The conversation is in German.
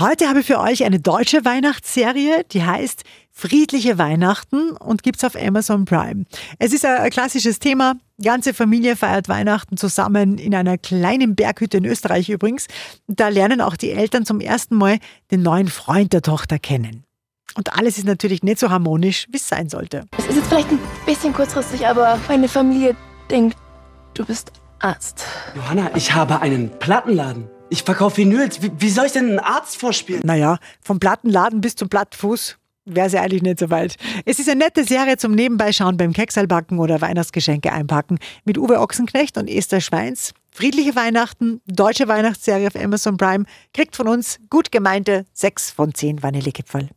Heute habe ich für euch eine deutsche Weihnachtsserie, die heißt Friedliche Weihnachten und gibt's auf Amazon Prime. Es ist ein klassisches Thema. Die ganze Familie feiert Weihnachten zusammen in einer kleinen Berghütte in Österreich übrigens. Da lernen auch die Eltern zum ersten Mal den neuen Freund der Tochter kennen. Und alles ist natürlich nicht so harmonisch, wie es sein sollte. Es ist jetzt vielleicht ein bisschen kurzfristig, aber meine Familie denkt, du bist Arzt. Johanna, ich habe einen Plattenladen. Ich verkaufe Vinyls. Wie, wie soll ich denn einen Arzt vorspielen? Naja, vom Plattenladen bis zum Plattfuß wäre sie eigentlich nicht so weit. Es ist eine nette Serie zum Nebenbeischauen beim Keksalbacken oder Weihnachtsgeschenke einpacken mit Uwe Ochsenknecht und Esther Schweins. Friedliche Weihnachten, deutsche Weihnachtsserie auf Amazon Prime, kriegt von uns gut gemeinte 6 von 10 Vanillekipferl.